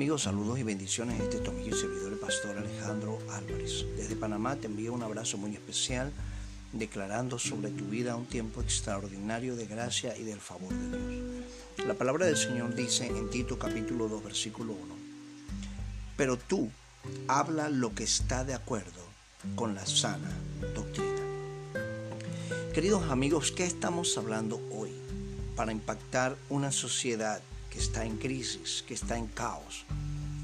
amigos, saludos y bendiciones. Este es tu amigo y servidor, el pastor Alejandro Álvarez. Desde Panamá te envío un abrazo muy especial, declarando sobre tu vida un tiempo extraordinario de gracia y del favor de Dios. La palabra del Señor dice en Tito capítulo 2, versículo 1, pero tú habla lo que está de acuerdo con la sana doctrina. Queridos amigos, ¿qué estamos hablando hoy para impactar una sociedad está en crisis, que está en caos,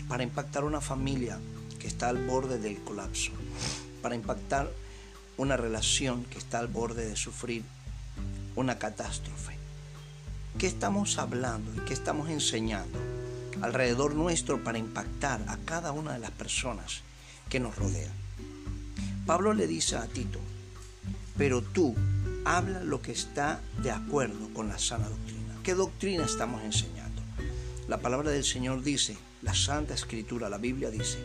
para impactar una familia que está al borde del colapso, para impactar una relación que está al borde de sufrir una catástrofe. ¿Qué estamos hablando y qué estamos enseñando alrededor nuestro para impactar a cada una de las personas que nos rodean? Pablo le dice a Tito, pero tú habla lo que está de acuerdo con la sana doctrina. ¿Qué doctrina estamos enseñando? La palabra del Señor dice, la Santa Escritura, la Biblia dice,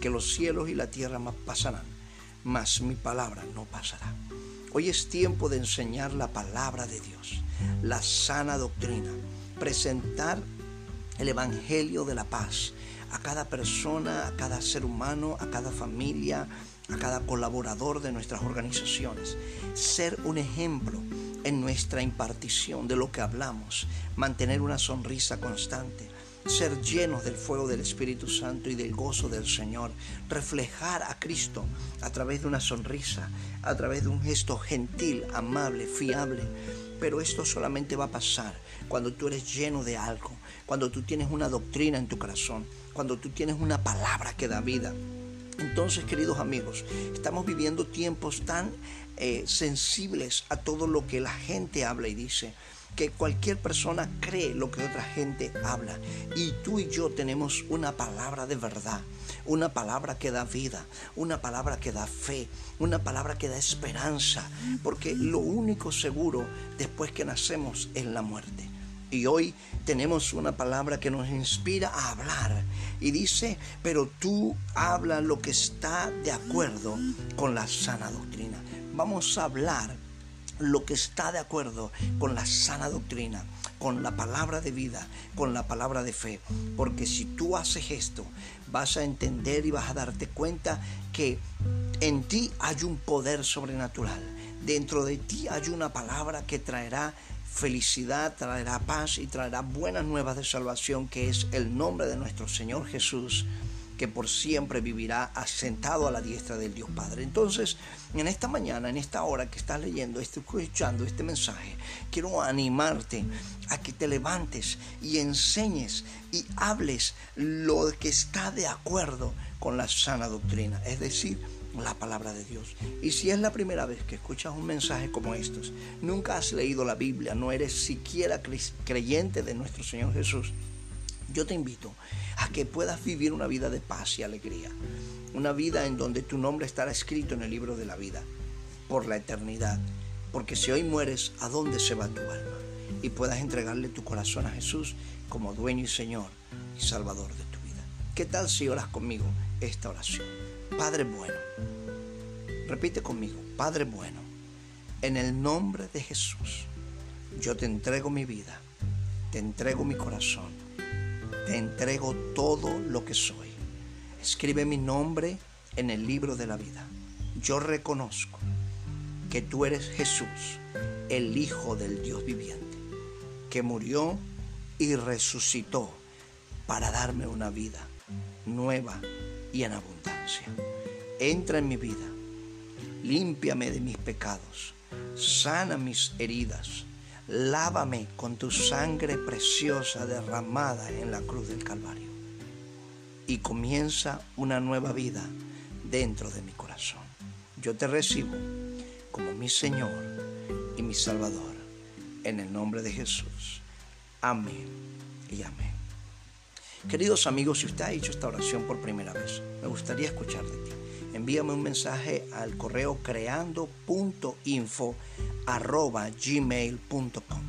que los cielos y la tierra pasarán, mas mi palabra no pasará. Hoy es tiempo de enseñar la palabra de Dios, la sana doctrina, presentar el Evangelio de la paz a cada persona, a cada ser humano, a cada familia, a cada colaborador de nuestras organizaciones. Ser un ejemplo en nuestra impartición de lo que hablamos, mantener una sonrisa constante, ser llenos del fuego del Espíritu Santo y del gozo del Señor, reflejar a Cristo a través de una sonrisa, a través de un gesto gentil, amable, fiable. Pero esto solamente va a pasar cuando tú eres lleno de algo, cuando tú tienes una doctrina en tu corazón, cuando tú tienes una palabra que da vida. Entonces, queridos amigos, estamos viviendo tiempos tan eh, sensibles a todo lo que la gente habla y dice que cualquier persona cree lo que otra gente habla. Y tú y yo tenemos una palabra de verdad, una palabra que da vida, una palabra que da fe, una palabra que da esperanza, porque lo único seguro después que nacemos es la muerte. Y hoy tenemos una palabra que nos inspira a hablar. Y dice, pero tú habla lo que está de acuerdo con la sana doctrina. Vamos a hablar lo que está de acuerdo con la sana doctrina, con la palabra de vida, con la palabra de fe. Porque si tú haces esto, vas a entender y vas a darte cuenta que en ti hay un poder sobrenatural. Dentro de ti hay una palabra que traerá felicidad, traerá paz y traerá buenas nuevas de salvación, que es el nombre de nuestro Señor Jesús, que por siempre vivirá asentado a la diestra del Dios Padre. Entonces, en esta mañana, en esta hora que estás leyendo, escuchando este mensaje, quiero animarte a que te levantes y enseñes y hables lo que está de acuerdo con la sana doctrina, es decir, la palabra de Dios. Y si es la primera vez que escuchas un mensaje como estos, nunca has leído la Biblia, no eres siquiera creyente de nuestro Señor Jesús, yo te invito a que puedas vivir una vida de paz y alegría, una vida en donde tu nombre estará escrito en el libro de la vida por la eternidad, porque si hoy mueres, ¿a dónde se va tu alma? Y puedas entregarle tu corazón a Jesús como dueño y Señor y Salvador de tu vida. ¿Qué tal si oras conmigo esta oración? Padre bueno, repite conmigo, Padre bueno, en el nombre de Jesús, yo te entrego mi vida, te entrego mi corazón, te entrego todo lo que soy. Escribe mi nombre en el libro de la vida. Yo reconozco que tú eres Jesús, el Hijo del Dios viviente, que murió y resucitó para darme una vida nueva y en abundancia. Entra en mi vida, límpiame de mis pecados, sana mis heridas, lávame con tu sangre preciosa derramada en la cruz del Calvario. Y comienza una nueva vida dentro de mi corazón. Yo te recibo como mi Señor y mi Salvador, en el nombre de Jesús. Amén y amén. Queridos amigos, si usted ha hecho esta oración por primera vez, me gustaría escuchar de ti. Envíame un mensaje al correo creando.info arroba gmail.com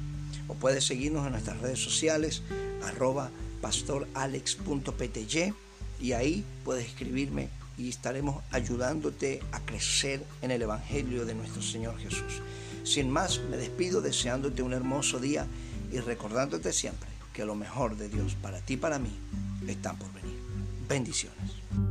o puedes seguirnos en nuestras redes sociales arroba pastoralex.pty y ahí puedes escribirme y estaremos ayudándote a crecer en el Evangelio de nuestro Señor Jesús. Sin más, me despido deseándote un hermoso día y recordándote siempre que lo mejor de Dios para ti y para mí están por venir. Bendiciones.